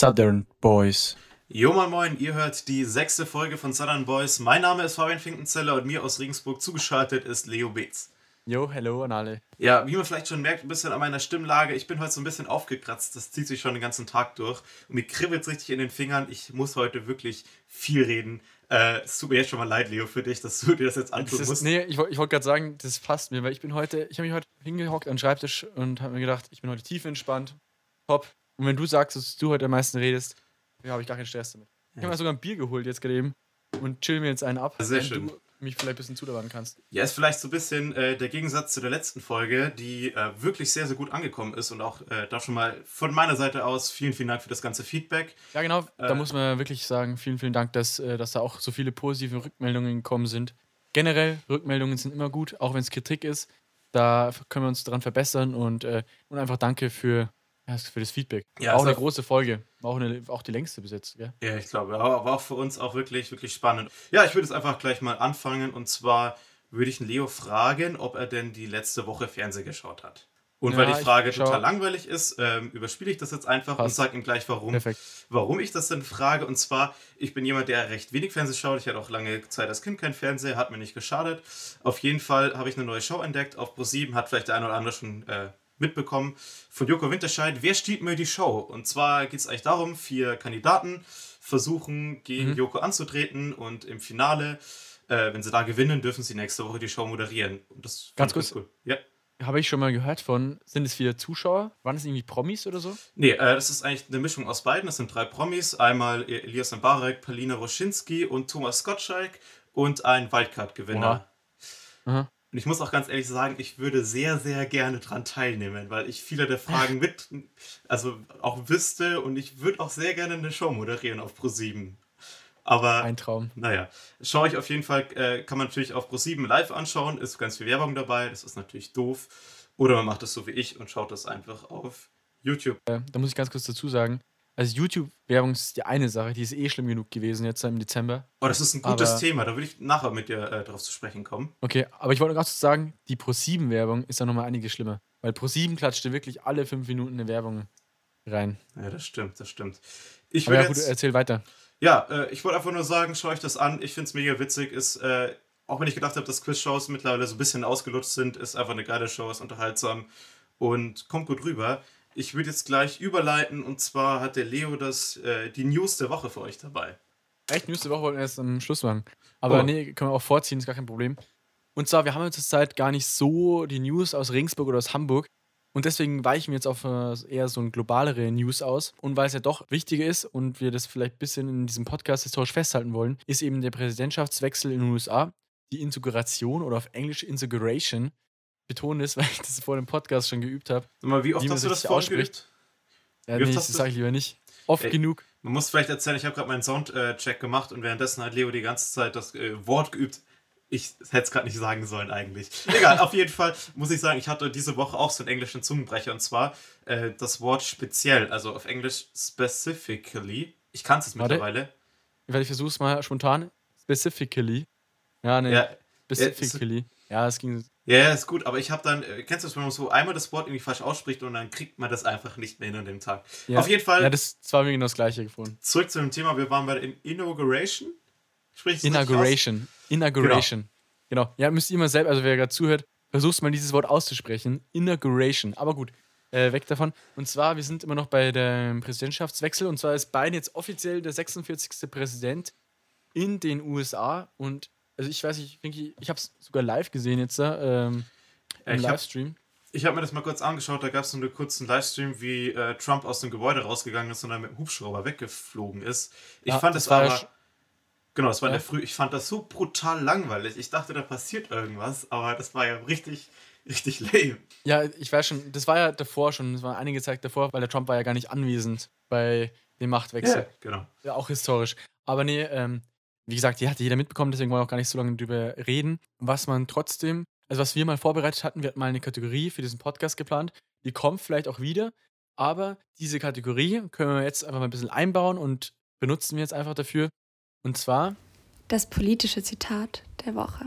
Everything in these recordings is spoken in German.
Southern Boys. Jo moin moin, ihr hört die sechste Folge von Southern Boys. Mein Name ist Fabian Finkenzeller und mir aus Regensburg zugeschaltet ist Leo Beetz. Jo, hello an alle. Ja, wie man vielleicht schon merkt, ein bisschen an meiner Stimmlage, ich bin heute so ein bisschen aufgekratzt, das zieht sich schon den ganzen Tag durch und mir kribbelt es richtig in den Fingern. Ich muss heute wirklich viel reden. Äh, es tut mir jetzt schon mal leid, Leo, für dich, dass du dir das jetzt antun Das ist, musst. nee, ich, ich wollte gerade sagen, das passt mir, weil ich bin heute, ich habe mich heute hingehockt an den Schreibtisch und habe mir gedacht, ich bin heute tief entspannt. Top. Und wenn du sagst, dass du heute am meisten redest, ja, habe ich gar keinen Stress damit. Ich habe mir sogar ein Bier geholt jetzt gerade eben und chill mir jetzt einen ab, Sehr wenn schön. du mich vielleicht ein bisschen zulabern kannst. Ja, ist vielleicht so ein bisschen äh, der Gegensatz zu der letzten Folge, die äh, wirklich sehr, sehr gut angekommen ist und auch äh, da schon mal von meiner Seite aus vielen, vielen Dank für das ganze Feedback. Ja, genau. Äh. da muss man wirklich sagen, vielen, vielen Dank, dass, äh, dass da auch so viele positive Rückmeldungen gekommen sind. Generell, Rückmeldungen sind immer gut, auch wenn es Kritik ist. Da können wir uns dran verbessern und, äh, und einfach danke für, ja, für das Feedback. Ja, auch eine große Folge. Auch, eine, auch die längste bis jetzt. Gell? Ja, ich glaube, aber war auch für uns auch wirklich, wirklich spannend. Ja, ich würde jetzt einfach gleich mal anfangen und zwar würde ich den Leo fragen, ob er denn die letzte Woche Fernsehen geschaut hat. Und weil Ja, die ich Frage total langweilig ist, ähm, überspiele ich das jetzt einfach und Passt. sage ihm gleich, warum, Perfekt. warum ich das denn frage. Und zwar, ich bin jemand, der recht wenig Fernsehen schaut. Ich hatte auch lange Zeit als Kind kein Fernseher, hat mir nicht geschadet. Auf jeden Fall habe ich eine neue Show entdeckt auf Pro7, hat vielleicht der eine oder andere schon äh, mitbekommen, von Joko Winterscheid. Wer stiehlt mir die Show? Und zwar geht es eigentlich darum, vier Kandidaten versuchen, gegen Mhm. Joko anzutreten und im Finale, äh, wenn sie da gewinnen, dürfen sie nächste Woche die Show moderieren. Und das Ganz kurz. cool. Ja. Habe ich schon mal gehört von, sind es viele Zuschauer? Waren es irgendwie Promis oder so? Nee, äh, das ist eigentlich eine Mischung aus beiden. Das sind drei Promis. Einmal Elias Mbarek, Palina Roschinski und Thomas Gottschalk und ein Wildcard-Gewinner. Aha. Und ich muss auch ganz ehrlich sagen, ich würde sehr, sehr gerne dran teilnehmen, weil ich viele der Fragen mit, also auch wüsste und ich würde auch sehr gerne eine Show moderieren auf Pro7. Aber Ein Traum. naja, schaue ich auf jeden Fall, äh, kann man natürlich auf Pro7 live anschauen, ist ganz viel Werbung dabei, das ist natürlich doof. Oder man macht es so wie ich und schaut das einfach auf YouTube. Äh, da muss ich ganz kurz dazu sagen, also YouTube-Werbung ist die eine Sache, die ist eh schlimm genug gewesen jetzt im Dezember. Oh, das ist ein gutes Aber- Thema, da will ich nachher mit dir äh, drauf zu sprechen kommen. Okay, aber ich wollte noch ganz kurz sagen, die Pro7-Werbung ist ja nochmal einiges schlimmer. Weil Pro7 klatschte wirklich alle fünf Minuten eine Werbung rein. Ja, das stimmt, das stimmt. Ich Aber ja, gut, jetzt, erzähl weiter. ja, äh, ich wollte einfach nur sagen, schaut euch das an. Ich finde es mega witzig. Ist, äh, auch wenn ich gedacht habe, dass Quiz-Shows mittlerweile so ein bisschen ausgelutscht sind, ist einfach eine geile Show, ist unterhaltsam und kommt gut rüber. Ich würde jetzt gleich überleiten und zwar hat der Leo das, äh, die News der Woche für euch dabei. Echt, nächste Woche wollten wir erst am Schluss machen. Aber Oh. nee, können wir auch vorziehen, ist gar kein Problem. Und zwar, wir haben jetzt zur Zeit gar nicht so die News aus Regensburg oder aus Hamburg. Und deswegen weichen wir jetzt auf äh, eher so ein globalere News aus. Und weil es ja doch wichtiger ist und wir das vielleicht ein bisschen in diesem Podcast historisch festhalten wollen, ist eben der Präsidentschaftswechsel in den USA, die Integration oder auf Englisch Integration. Betone ist, weil ich das vor dem Podcast schon geübt habe. Sag mal, wie oft hast du das ausspricht. Ja, Wie nee, das sage ich lieber nicht. Oft Ey. genug. Man muss vielleicht erzählen, ich habe gerade meinen Soundcheck gemacht und währenddessen hat Leo die ganze Zeit das äh, Wort geübt. Ich hätte es gerade nicht sagen sollen eigentlich. Egal, auf jeden Fall muss ich sagen, ich hatte diese Woche auch so einen englischen Zungenbrecher und zwar äh, das Wort speziell, also auf Englisch specifically. Ich kann es mittlerweile. Weil ich versuche es mal spontan. Specifically. Ja, nee. Ja, Specifically. Ja, es ging. Ja, ist gut, aber ich habe dann, äh, kennst du das, wenn man so einmal das Wort irgendwie falsch ausspricht und dann kriegt man das einfach nicht mehr hin an dem Tag. Ja. Auf jeden Fall, Ja, das, das war mir genau das gleiche gefunden. zurück zu dem Thema, wir waren bei der Inauguration. Sprich? Inauguration. Inauguration. Genau. Ja, müsst ihr mal selbst, also wer gerade zuhört, versucht mal dieses Wort auszusprechen. Inauguration. Aber gut, äh, weg davon. Und zwar, wir sind immer noch bei dem Präsidentschaftswechsel. Und zwar ist Biden jetzt offiziell der 46. Präsident in den USA. Und also ich weiß nicht, Finky, ich habe es sogar live gesehen jetzt da, ähm, Äh, im ich hab- Livestream. Ich habe mir das mal kurz angeschaut, da gab es so einen kurzen Livestream, wie äh, Trump aus dem Gebäude rausgegangen ist und dann mit dem Hubschrauber weggeflogen ist. Ich Ja, fand das das, war ja aber. Genau, das war in Ja. der Früh. Ich fand das so brutal langweilig. Ich dachte, da passiert irgendwas, aber das war ja richtig, richtig lame. Ja, ich weiß schon, das war ja davor schon, das war einige Zeit davor, weil der Trump war ja gar nicht anwesend bei dem Machtwechsel. genau. Ja, auch historisch. Aber nee, ähm, wie gesagt, die hat jeder mitbekommen, deswegen wollen wir auch gar nicht so lange drüber reden. Was man trotzdem, also was wir mal vorbereitet hatten, wir hatten mal eine Kategorie für diesen Podcast geplant, die kommt vielleicht auch wieder, aber diese Kategorie können wir jetzt einfach mal ein bisschen einbauen und benutzen wir jetzt einfach dafür. Und zwar, Das politische Zitat der Woche.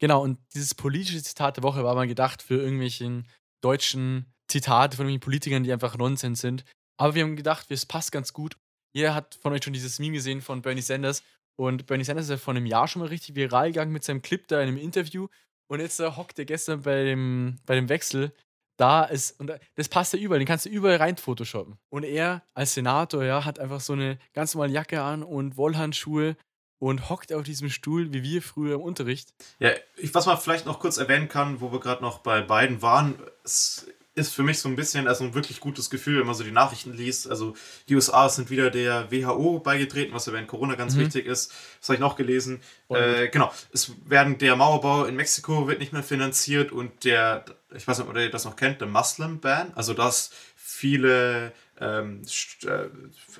genau, und dieses politische Zitat der Woche war mal gedacht für irgendwelchen deutschen Zitate von irgendwelchen Politikern, die einfach Nonsens sind. Aber wir haben gedacht, es passt ganz gut. Jeder hat von euch schon dieses Meme gesehen von Bernie Sanders. Und Bernie Sanders ist ja vor einem Jahr schon mal richtig viral gegangen mit seinem Clip da in einem Interview. Und jetzt äh, hockt er gestern bei dem, bei dem Wechsel da ist, und das passt ja überall, den kannst du überall rein photoshoppen. Und er als Senator, ja, hat einfach so eine ganz normale Jacke an und Wollhandschuhe und hockt auf diesem Stuhl, wie wir früher im Unterricht. Ja, was man vielleicht noch kurz erwähnen kann, wo wir gerade noch bei beiden waren, es ist für mich so ein bisschen also ein wirklich gutes Gefühl, wenn man so die Nachrichten liest. Also die USA sind wieder der WHO beigetreten, was ja während Corona ganz mhm. wichtig ist. Das habe ich noch gelesen. Äh, genau, es werden der Mauerbau in Mexiko wird nicht mehr finanziert und der, ich weiß nicht, ob ihr das noch kennt, der Muslim Ban, also dass viele ähm, äh,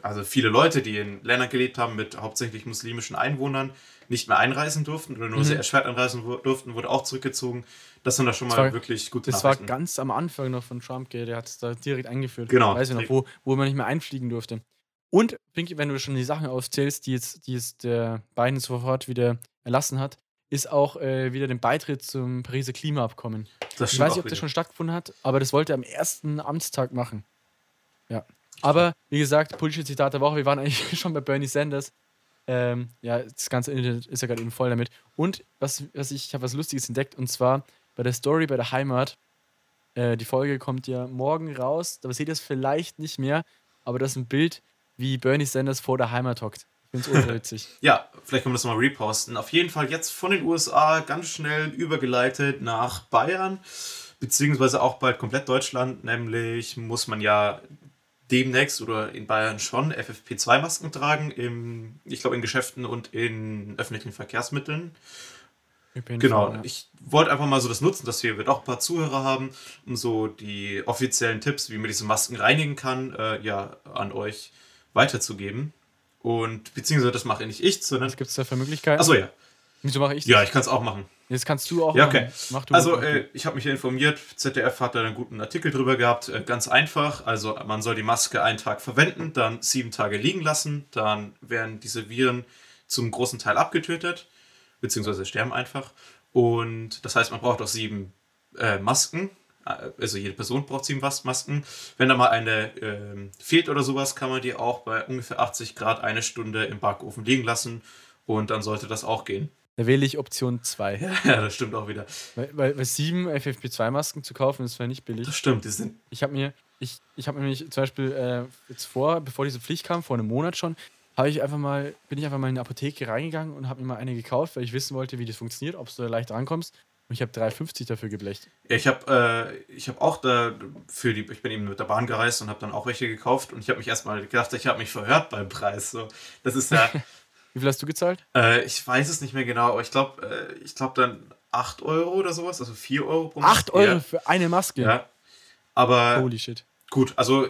also viele Leute, die in Ländern gelebt haben mit hauptsächlich muslimischen Einwohnern, nicht mehr einreisen durften oder nur mhm. sehr erschwert einreisen durften, wurde auch zurückgezogen. Das sind da schon mal war, wirklich gute Das war ganz am Anfang noch von Trump, der hat es da direkt eingeführt. Genau. Weiß ich noch, wo, wo man nicht mehr einfliegen durfte. Und, Pinky, wenn du schon die Sachen aufzählst, die jetzt, die jetzt der Biden sofort wieder erlassen hat, ist auch äh, wieder den Beitritt zum Pariser Klimaabkommen. ich weiß nicht, ob das schon stattgefunden hat, aber das wollte er am ersten Amtstag machen. Ja. Aber, wie gesagt, politische Zitat der Woche, wir waren eigentlich schon bei Bernie Sanders. Ähm, ja, das ganze Internet ist ja gerade eben voll damit. Und was, was ich, ich habe was Lustiges entdeckt, und zwar bei der Story bei der Heimat. Äh, die Folge kommt ja morgen raus, da seht ihr es vielleicht nicht mehr, aber das ist ein Bild, wie Bernie Sanders vor der Heimat hockt. Ich finde es witzig. ja, vielleicht können wir das mal reposten. Auf jeden Fall jetzt von den USA ganz schnell übergeleitet nach Bayern, beziehungsweise auch bald komplett Deutschland. Nämlich muss man ja demnächst oder in Bayern schon FFP2-Masken tragen, im, ich glaube in Geschäften und in öffentlichen Verkehrsmitteln. Genau, ich wollte einfach mal so das nutzen, dass wir doch ein paar Zuhörer haben, um so die offiziellen Tipps, wie man diese Masken reinigen kann, äh, ja, an euch weiterzugeben. Und beziehungsweise das mache nicht ich, sondern. Was gibt es da für Möglichkeiten? Achso, ja. Wieso mache ich das? Ja, ich kann es auch machen. Jetzt kannst du auch. Ja, okay. also, äh, ich habe mich informiert. ZDF hat da einen guten Artikel drüber gehabt. Äh, ganz einfach. Also, man soll die Maske einen Tag verwenden, dann sieben Tage liegen lassen. Dann werden diese Viren zum großen Teil abgetötet, beziehungsweise sterben einfach. Und das heißt, man braucht auch sieben äh, Masken. Äh, also, jede Person braucht sieben Masken. Wenn da mal eine ähm, fehlt oder sowas, kann man die auch bei ungefähr 80 Grad eine Stunde im Backofen liegen lassen. Und dann sollte das auch gehen. Da wähle ich Option 2. Ja, das stimmt auch wieder. Weil, weil, weil sieben FFP2-Masken zu kaufen, ist zwar nicht billig. Das stimmt, die sind. Ich habe mir, ich, ich habe nämlich zum Beispiel äh, jetzt vor, bevor diese Pflicht kam, vor einem Monat schon, habe ich einfach mal, bin ich einfach mal in eine Apotheke reingegangen und habe mir mal eine gekauft, weil ich wissen wollte, wie das funktioniert, ob du da leicht rankommst. Und ich habe 3,50 dafür geblecht. Ja, ich habe äh, hab auch da für die, ich bin eben mit der Bahn gereist und habe dann auch welche gekauft und ich habe mich erstmal gedacht, ich habe mich verhört beim Preis. So, das ist ja. Wie viel hast du gezahlt? Äh, ich weiß es nicht mehr genau, aber ich glaube, äh, ich glaube dann 8 Euro oder sowas, also 4 Euro pro Maske. 8 Euro ja. für eine Maske? Ja. Aber. Holy shit. Gut, also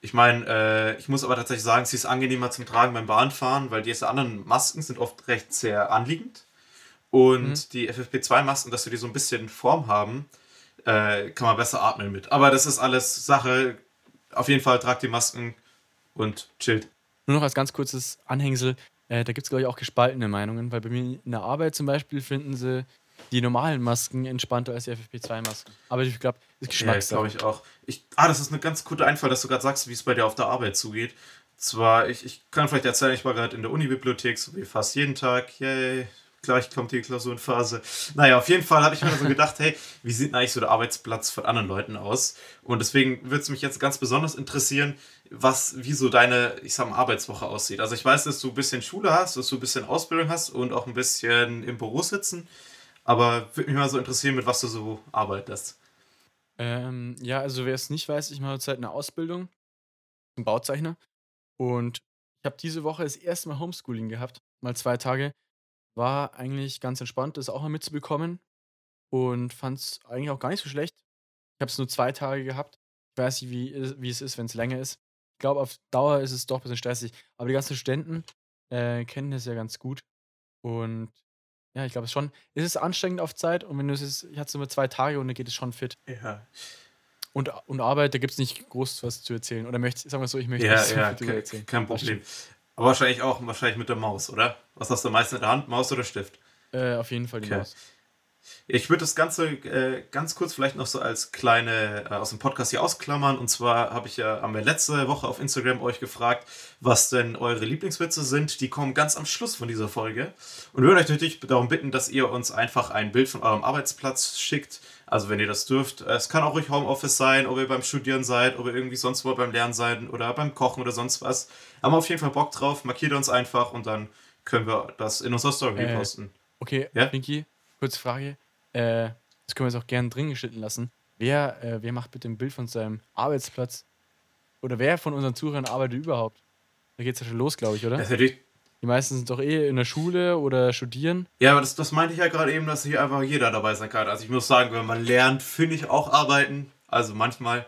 ich meine, äh, ich muss aber tatsächlich sagen, sie ist angenehmer zum Tragen beim Bahnfahren, weil diese anderen Masken sind oft recht sehr anliegend. Und mhm. die FFP2-Masken, dass sie die so ein bisschen Form haben, äh, kann man besser atmen mit. Aber das ist alles Sache. Auf jeden Fall tragt die Masken und chillt. Nur noch als ganz kurzes Anhängsel. Äh, da gibt es, glaube ich, auch gespaltene Meinungen, weil bei mir in der Arbeit zum Beispiel finden sie die normalen Masken entspannter als die FFP2-Masken. Aber ich glaube, ist Geschmackssache. Ja, glaube ich auch. Ich, ah, das ist ein ganz guter Einfall, dass du gerade sagst, wie es bei dir auf der Arbeit zugeht. Zwar, ich, ich kann vielleicht erzählen, ich war gerade in der Uni-Bibliothek, so wie fast jeden Tag. Yay, gleich kommt die Klausurenphase. Naja, auf jeden Fall habe ich mir so gedacht, hey, wie sieht eigentlich so der Arbeitsplatz von anderen Leuten aus? Und deswegen würde es mich jetzt ganz besonders interessieren, was, wie so deine, ich sag mal, Arbeitswoche aussieht. Also ich weiß, dass du ein bisschen Schule hast, dass du ein bisschen Ausbildung hast und auch ein bisschen im Büro sitzen. Aber würde mich mal so interessieren, mit was du so arbeitest. Ähm, ja, also wer es nicht weiß, ich mache zurzeit eine Ausbildung zum Bauzeichner. Und ich habe diese Woche das erste Mal Homeschooling gehabt, mal zwei Tage. War eigentlich ganz entspannt, das auch mal mitzubekommen. Und fand es eigentlich auch gar nicht so schlecht. Ich habe es nur zwei Tage gehabt. Ich weiß nicht, wie, wie es ist, wenn es länger ist. Ich glaube, auf Dauer ist es doch ein bisschen stressig. Aber die ganzen Studenten äh, kennen das ja ganz gut. Und ja, ich glaube es schon. Es ist anstrengend auf Zeit und wenn du es, ich hatte es nur zwei Tage und dann geht es schon fit. Ja. Und, und Arbeit, da gibt es nicht groß was zu erzählen. Oder möchte, sagen wir so, ich möchte ja, ja, kein, erzählen. Kein Problem. Aber wahrscheinlich auch wahrscheinlich mit der Maus, oder? Was hast du meistens in der Hand? Maus oder Stift? Äh, auf jeden Fall die okay. Maus. Ich würde das Ganze äh, ganz kurz vielleicht noch so als kleine äh, aus dem Podcast hier ausklammern. Und zwar habe ich ja haben letzte Woche auf Instagram euch gefragt, was denn eure Lieblingswitze sind. Die kommen ganz am Schluss von dieser Folge. Und wir würden euch natürlich darum bitten, dass ihr uns einfach ein Bild von eurem Arbeitsplatz schickt. Also wenn ihr das dürft. Es kann auch ruhig Homeoffice sein, ob ihr beim Studieren seid, ob ihr irgendwie sonst wo beim Lernen seid oder beim Kochen oder sonst was. Haben wir auf jeden Fall Bock drauf. Markiert uns einfach und dann können wir das in unserer Story Äh, posten. Okay, Ja? Pinky, kurze Frage. Äh, das können wir jetzt auch gerne drin geschnitten lassen. Wer, äh, wer macht bitte ein Bild von seinem Arbeitsplatz? Oder wer von unseren Zuhörern arbeitet überhaupt? Da geht's ja schon los, glaube ich, oder? Das ist natürlich Die meisten sind doch eh in der Schule oder studieren. Ja, aber das, das meinte ich ja gerade eben, dass hier einfach jeder dabei sein kann. Also ich muss sagen, wenn man lernt, finde ich auch arbeiten. Also manchmal,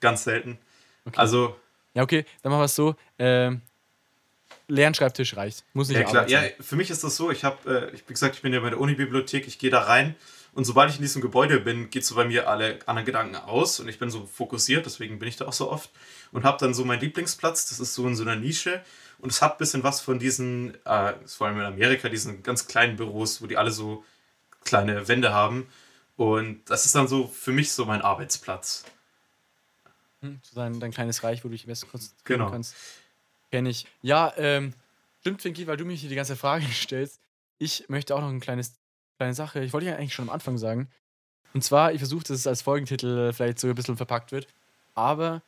ganz selten. Okay. Also, Ja, okay, dann machen wir es so. Ähm, Lernschreibtisch reicht. Muss nicht ja klar. Ja, für mich ist das so, ich habe, äh, wie gesagt, ich bin ja bei der Unibibliothek, ich gehe da rein und sobald ich in diesem Gebäude bin, geht so bei mir alle anderen Gedanken aus und ich bin so fokussiert, deswegen bin ich da auch so oft und habe dann so meinen Lieblingsplatz, das ist so in so einer Nische und es hat ein bisschen was von diesen, äh, vor allem in Amerika, diesen ganz kleinen Büros, wo die alle so kleine Wände haben und das ist dann so für mich so mein Arbeitsplatz. Hm, so dein, dein kleines Reich, wo du dich am besten konzentrieren Genau. kannst. Kenn ich. Ja, ähm, stimmt, Finky, weil du mich hier die ganze Frage stellst. Ich möchte auch noch eine kleine Sache, ich wollte ja eigentlich schon am Anfang sagen. Und zwar, ich versuche, dass es als Folgentitel äh, vielleicht so ein bisschen verpackt wird. Aber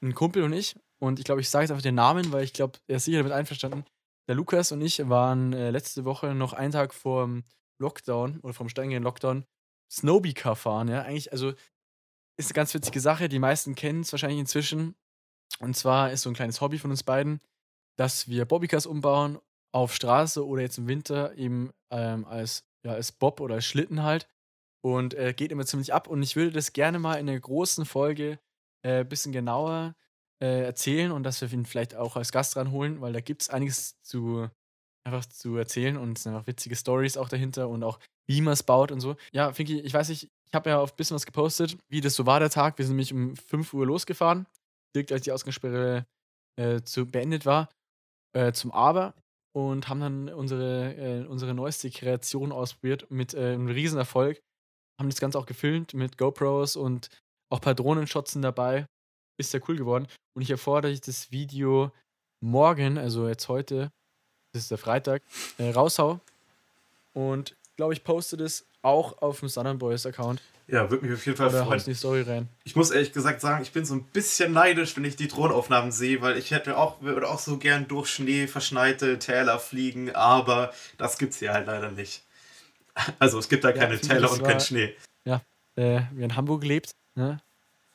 ein Kumpel und ich, und ich glaube, ich sage jetzt einfach den Namen, weil ich glaube, er ist sicher damit einverstanden. Der Lukas und ich waren äh, letzte Woche noch einen Tag vor dem Lockdown oder vom steigenden Lockdown Snowbie-Car fahren. Ja, eigentlich, also ist eine ganz witzige Sache. Die meisten kennen es wahrscheinlich inzwischen. Und zwar ist so ein kleines Hobby von uns beiden, dass wir Bobbycars umbauen auf Straße oder jetzt im Winter eben ähm, als, ja, als Bob oder als Schlitten halt. Und äh, geht immer ziemlich ab. Und ich würde das gerne mal in einer großen Folge ein äh, bisschen genauer äh, erzählen und dass wir ihn vielleicht auch als Gast ranholen, weil da gibt es einiges zu einfach zu erzählen und es sind einfach witzige Stories auch dahinter und auch wie man es baut und so. Ja, Finki, ich weiß nicht, ich habe ja auf ein bisschen was gepostet, wie das so war der Tag. Wir sind nämlich um 5 Uhr losgefahren, direkt als die Ausgangssperre äh, zu, beendet war, äh, zum Aber und haben dann unsere, äh, unsere neueste Kreation ausprobiert mit äh, einem Riesenerfolg. Haben das Ganze auch gefilmt mit GoPros und auch ein paar Drohnenshots sind dabei. Ist sehr cool geworden. Und ich erfordere, dass ich das Video morgen, also jetzt heute, das ist der Freitag, äh, raushau. Und glaube, ich poste das auch auf dem Southern Boys Account. Ja, würde mich auf jeden Fall Oder freuen. die Story rein. Ich muss ehrlich gesagt sagen, ich bin so ein bisschen neidisch, wenn ich die Drohnenaufnahmen sehe, weil ich hätte auch, würde auch so gern durch Schnee verschneite Täler fliegen, aber das gibt's hier halt leider nicht. Also es gibt da keine finde, Täler und kein war- Schnee. Äh, wer in Hamburg lebt, ne?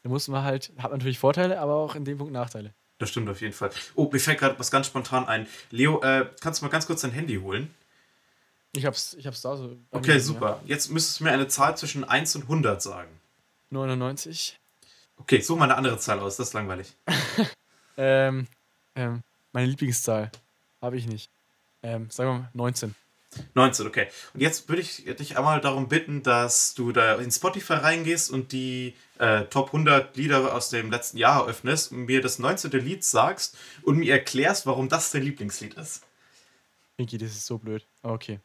Da muss man halt, hat natürlich Vorteile, aber auch in dem Punkt Nachteile. Das stimmt auf jeden Fall. Oh, mir fällt gerade was ganz spontan ein. Leo, äh, kannst du mal ganz kurz dein Handy holen? Ich hab's, ich hab's da so. Okay, mir, super. Jetzt müsstest du mir eine Zahl zwischen 1 und 100 sagen. Ja. 99. Okay, such mal eine andere Zahl aus, das ist langweilig. Ähm, ähm, meine Lieblingszahl habe ich nicht. Ähm, sagen wir mal 19. 19, okay. Und jetzt würde ich dich einmal darum bitten, dass du da in Spotify reingehst und die äh, Top 100 Lieder aus dem letzten Jahr öffnest und mir das 19. Lied sagst und mir erklärst, warum das dein Lieblingslied ist. Pinky, das ist so blöd. Okay.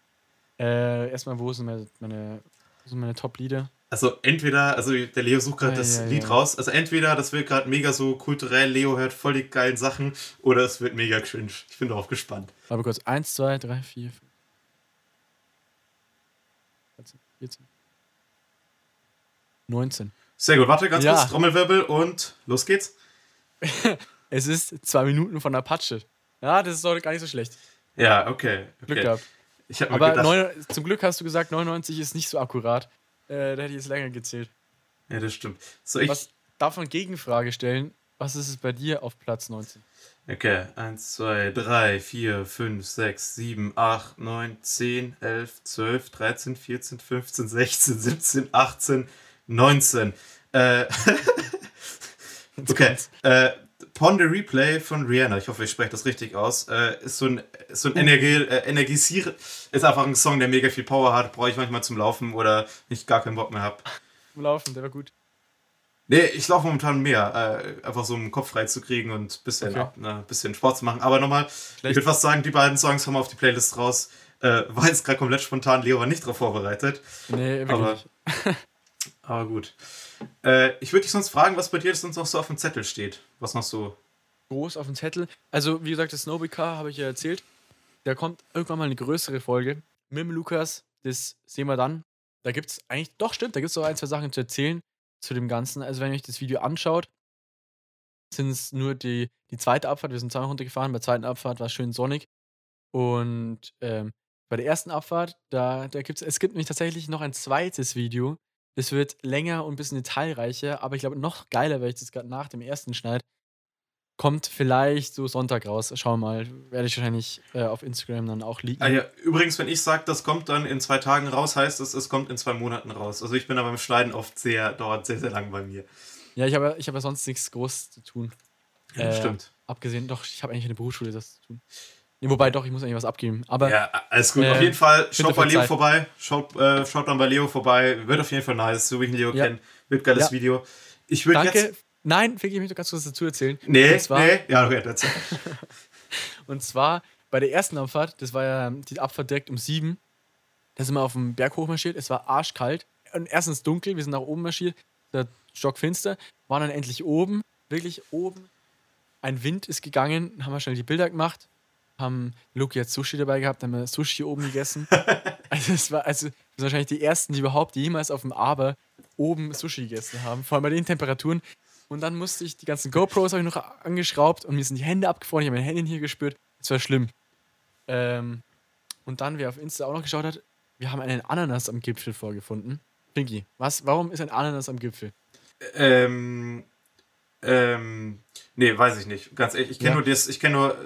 Äh, erstmal, wo sind meine, meine, sind meine Top-Lieder? Also entweder, also der Leo sucht gerade Ah, das ja, Lied ja. raus, also entweder das wird gerade mega so kulturell, Leo hört voll die geilen Sachen, oder es wird mega cringe. Ich bin darauf gespannt. Aber kurz. 1, 2, 3, 4, 5. 13, 14. 19. Sehr gut, warte ganz Ja. kurz, Trommelwirbel und los geht's. Es ist zwei Minuten von Apache. Ja, das ist doch gar nicht so schlecht. Ja, okay. Glück okay. gehabt. Ich habe Aber gedacht, zum Glück hast du gesagt, 99 ist nicht so akkurat. Äh, da hätte ich jetzt länger gezählt. ja, das stimmt. So, ich, Was darf man Gegenfrage stellen? Was ist es bei dir auf Platz 19? Okay, 1, 2, 3, 4, 5, 6, 7, 8, 9, 10, 11, 12, 13, 14, 15, 16, 17, 18, 19. Äh, okay, äh, Pon the Replay von Rihanna, ich hoffe, ich spreche das richtig aus, äh, ist so ein, ist so ein Energie, äh, Energiesier, ist einfach ein Song, der mega viel Power hat, brauche ich manchmal zum Laufen oder ich gar keinen Bock mehr habe. Zum Laufen, der war gut. Nee, ich laufe momentan mehr. Äh, einfach so um Kopf frei zu kriegen und ein bisschen, Okay. ab, ne, bisschen Sport zu machen. Aber nochmal, ich würde fast sagen, die beiden Songs haben wir auf die Playlist raus. Äh, war jetzt gerade komplett spontan. Leo war nicht darauf vorbereitet. Nee, wirklich. Aber- nicht. Aber gut. Äh, ich würde dich sonst fragen, was bei dir sonst noch so auf dem Zettel steht. Was noch so. groß auf dem Zettel. Also, wie gesagt, das Snowball Car habe ich ja erzählt. Da kommt irgendwann mal eine größere Folge mit dem Lukas. Das sehen wir dann. Da gibt es eigentlich, doch stimmt, da gibt es auch ein, zwei Sachen zu erzählen zu dem Ganzen. Also, wenn ihr euch das Video anschaut, sind es nur die, die zweite Abfahrt. Wir sind zweimal runtergefahren. Bei der zweiten Abfahrt war es schön sonnig. Und ähm, bei der ersten Abfahrt, da, da gibt's, es gibt nämlich tatsächlich noch ein zweites Video. Das wird länger und ein bisschen detailreicher, aber ich glaube noch geiler, weil ich das gerade nach dem ersten schneide. Kommt vielleicht so Sonntag raus. Schauen wir mal. Werde ich wahrscheinlich äh, auf Instagram dann auch liegen. Ah, ja, übrigens, wenn ich sage, das kommt dann in zwei Tagen raus, heißt es, es kommt in zwei Monaten raus. Also ich bin da beim Schneiden oft sehr, dauert sehr, sehr lang bei mir. Ja, ich habe ich hab ja sonst nichts groß zu tun. Ja, Äh, stimmt. Abgesehen, doch, ich habe eigentlich eine Berufsschule, das zu tun. Nee, wobei, doch, ich muss eigentlich was abgeben. Aber Ja, alles gut. äh, auf jeden Fall, schaut bei Leo verzeiht. vorbei. Schaut, äh, schaut dann bei Leo vorbei. Wird auf jeden Fall nice, so wie ich ihn Leo Ja. kenne. Wird geiles Ja. Video. Ich würde jetzt. Nein, Vicky, ich möchte ganz kurz dazu erzählen. Nee, und zwar, nee. Ja, okay, das. Und zwar bei der ersten Abfahrt, das war ja die Abfahrt direkt um sieben, da sind wir auf dem Berg hochmarschiert, es war arschkalt. Und erstens dunkel, wir sind nach oben marschiert, der stockfinster, waren dann endlich oben, wirklich oben. Ein Wind ist gegangen, haben wir schnell die Bilder gemacht, haben Luki hat Sushi dabei gehabt, haben wir Sushi oben gegessen. also es war, also wahrscheinlich die ersten, die überhaupt jemals auf dem Aber oben Sushi gegessen haben, vor allem bei den Temperaturen. Und dann musste ich die ganzen GoPros habe ich noch angeschraubt und mir sind die Hände abgefroren. Ich habe meine Hände hier gespürt. Es war schlimm. Ähm, und dann, wer auf Insta auch noch geschaut hat, wir haben einen Ananas am Gipfel vorgefunden. Pinky, was? Warum ist ein Ananas am Gipfel? Ähm, ähm, nee, weiß ich nicht. Ganz ehrlich, ich kenne Ja. nur das, ich kenne nur äh,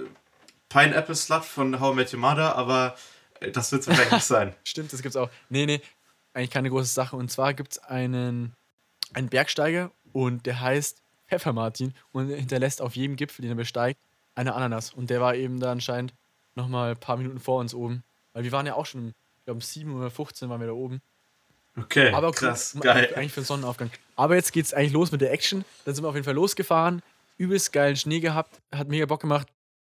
Pineapple Slut von How I Met Your Mother, aber äh, das wird es vielleicht nicht sein. Stimmt, das gibt's auch. Nee, nee, eigentlich keine große Sache. Und zwar gibt es einen, einen Bergsteiger und der heißt Pfeffer Martin und er hinterlässt auf jedem Gipfel, den er besteigt, eine Ananas. Und der war eben da anscheinend nochmal ein paar Minuten vor uns oben. Weil wir waren ja auch schon, ich glaube um 7 oder 15 waren wir da oben. Okay, Aber krass, gut, geil. Eigentlich für den Sonnenaufgang. Aber jetzt geht's eigentlich los mit der Action. Dann sind wir auf jeden Fall losgefahren. Übelst geilen Schnee gehabt. Hat mega Bock gemacht.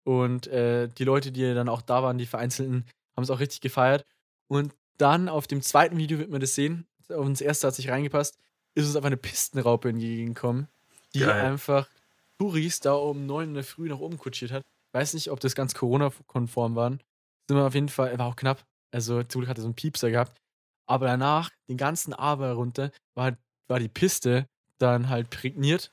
Und äh, die Leute, die dann auch da waren, die Vereinzelten, haben es auch richtig gefeiert. Und dann auf dem zweiten Video wird man das sehen. Auf das erste hat sich reingepasst. Ist uns auf eine Pistenraupe entgegengekommen, die Geil. einfach Touris da um 9 in der Früh nach oben kutschiert hat. Weiß nicht, ob das ganz Corona-konform waren. Sind wir auf jeden Fall, war auch knapp. Also zum Glück hat er so einen Piepser gehabt. Aber danach, den ganzen Aber runter, war, war die Piste dann halt prägniert.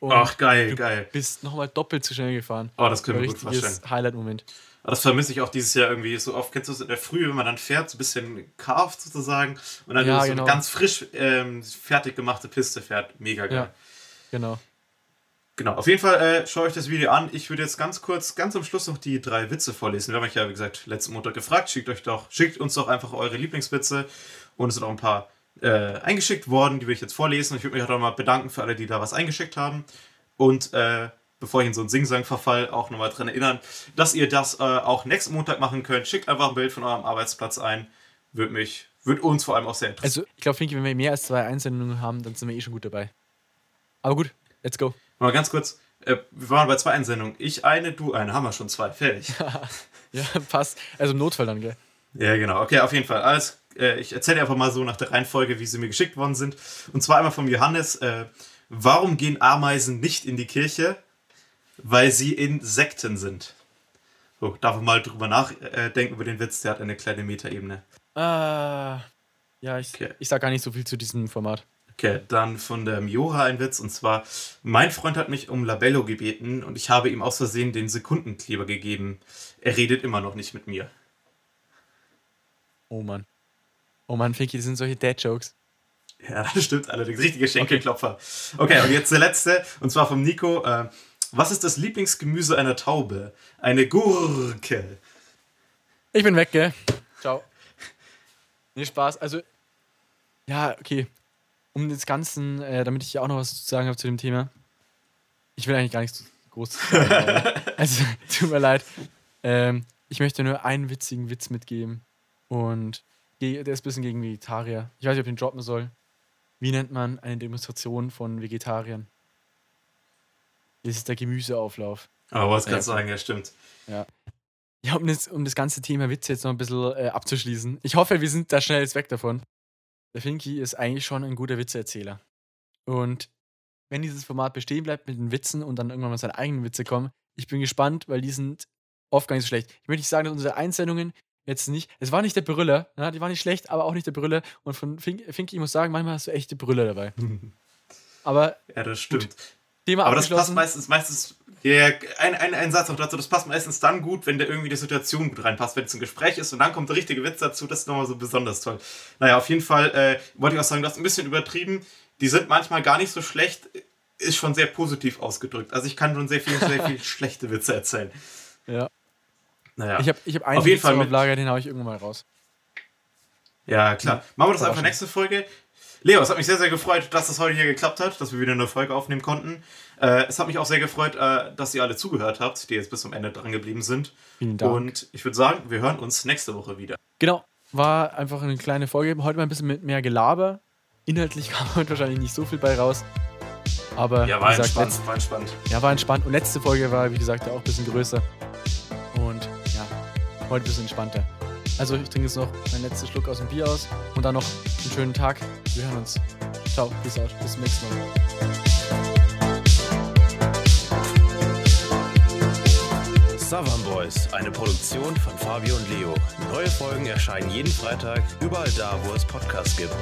Und Ach, geil, du geil. bist nochmal doppelt zu schnell gefahren. Oh, das können wir gut vorstellen. Highlight-Moment. Aber Das vermisse ich auch dieses Jahr irgendwie so oft. Kennst du es in der Früh, wenn man dann fährt, so ein bisschen carved sozusagen und dann Ja, so genau. eine ganz frisch ähm, fertig gemachte Piste fährt. Mega geil. Ja. Genau. Genau, auf jeden Fall äh, schaue ich das Video an. Ich würde jetzt ganz kurz, ganz am Schluss noch die drei Witze vorlesen. Wir haben euch ja, wie gesagt, letzten Montag gefragt. Schickt euch doch, schickt uns doch einfach eure Lieblingswitze. Und es sind auch ein paar äh, eingeschickt worden, die will ich jetzt vorlesen. Ich würde mich auch nochmal bedanken für alle, die da was eingeschickt haben. Und äh, bevor ich in so einen Singsang verfall, auch nochmal dran erinnern, dass ihr das äh, auch nächsten Montag machen könnt. Schickt einfach ein Bild von eurem Arbeitsplatz ein. Würde mich, würde uns vor allem auch sehr interessieren. Also, ich glaube, Finki, wenn wir mehr als zwei Einsendungen haben, dann sind wir eh schon gut dabei. Aber gut, let's go. Mal ganz kurz. Äh, wir waren bei zwei Einsendungen. Ich eine, du eine. Haben wir schon zwei. Fertig. Ja, passt. Also im Notfall dann, gell? Ja, genau. Okay, auf jeden Fall. Alles, äh, ich erzähle einfach mal so nach der Reihenfolge, wie sie mir geschickt worden sind. Und zwar einmal vom Johannes. Äh, warum gehen Ameisen nicht in die Kirche? Weil sie Insekten sind. So, darf man mal drüber nachdenken über den Witz. Der hat eine kleine Metaebene. Ah. Ja, ich, Okay. ich sag gar nicht so viel zu diesem Format. Okay, dann von der Miora ein Witz. Und zwar, mein Freund hat mich um Labello gebeten und ich habe ihm aus Versehen den Sekundenkleber gegeben. Er redet immer noch nicht mit mir. Oh Mann. Oh Mann, Finki, das sind solche Dad-Jokes. Ja, das stimmt allerdings. Richtige Schenkelklopfer. Okay, und jetzt der letzte, und zwar vom Nico. Äh, was ist das Lieblingsgemüse einer Taube? Eine Gurke. Ich bin weg, gell? Ciao. Nee, Spaß. Also, ja, okay. Um das Ganzen, äh, damit ich hier auch noch was zu sagen habe zu dem Thema. Ich will eigentlich gar nichts groß sagen. also, tut mir leid. Ähm, ich möchte nur einen witzigen Witz mitgeben. Und der ist ein bisschen gegen Vegetarier. Ich weiß nicht, ob ich den droppen soll. Wie nennt man eine Demonstration von Vegetariern? Das ist der Gemüseauflauf. Aber was kannst du sagen, ja, stimmt. Ja. Ja, um das, um das ganze Thema Witze jetzt noch ein bisschen äh, abzuschließen. Ich hoffe, wir sind da schnell jetzt weg davon. Der Finky ist eigentlich schon ein guter Witzeerzähler. Und wenn dieses Format bestehen bleibt mit den Witzen und dann irgendwann mal seine eigenen Witze kommen, ich bin gespannt, weil die sind oft gar nicht so schlecht. Ich möchte nicht sagen, dass unsere Einsendungen jetzt nicht, es war nicht der Brüller, ja, die war nicht schlecht, aber auch nicht der Brüller. Und von Fink, Finky, ich muss sagen, manchmal hast du echte Brüller dabei. Aber Ja, das stimmt. Gut. Thema Aber das passt meistens, meistens, ja, ein, ein, ein Satz noch dazu, das passt meistens dann gut, wenn der irgendwie die Situation gut reinpasst, wenn es ein Gespräch ist und dann kommt der richtige Witz dazu, das ist nochmal so besonders toll. Naja, auf jeden Fall äh, wollte ich auch sagen, du hast ein bisschen übertrieben, die sind manchmal gar nicht so schlecht, ist schon sehr positiv ausgedrückt. Also ich kann schon sehr viel, sehr viel schlechte Witze erzählen. Ja. Naja, Ich habe ich hab einen Auf jeden Fall mit- Lager, den hau ich irgendwann mal raus. ja klar. Machen wir das einfach nächste Folge. Leo, es hat mich sehr, sehr gefreut, dass das heute hier geklappt hat, dass wir wieder eine Folge aufnehmen konnten. Äh, es hat mich auch sehr gefreut, äh, dass ihr alle zugehört habt, die jetzt bis zum Ende dran geblieben sind. Vielen Dank. Und ich würde sagen, wir hören uns nächste Woche wieder. Genau, war einfach eine kleine Folge. Heute mal ein bisschen mit mehr Gelaber. Inhaltlich kam heute wahrscheinlich nicht so viel bei raus. Aber Ja, war gesagt, entspannt, war entspannt. ja, war entspannt. Und letzte Folge war, wie gesagt, ja auch ein bisschen größer. Heute ein bisschen entspannter. Also ich trinke jetzt noch meinen letzten Schluck aus dem Bier aus und dann noch einen schönen Tag. Wir hören uns. Ciao, peace out. Bis zum nächsten Mal. Savan Boys, eine Produktion von Fabio und Leo. Neue Folgen erscheinen jeden Freitag, überall da, wo es Podcasts gibt.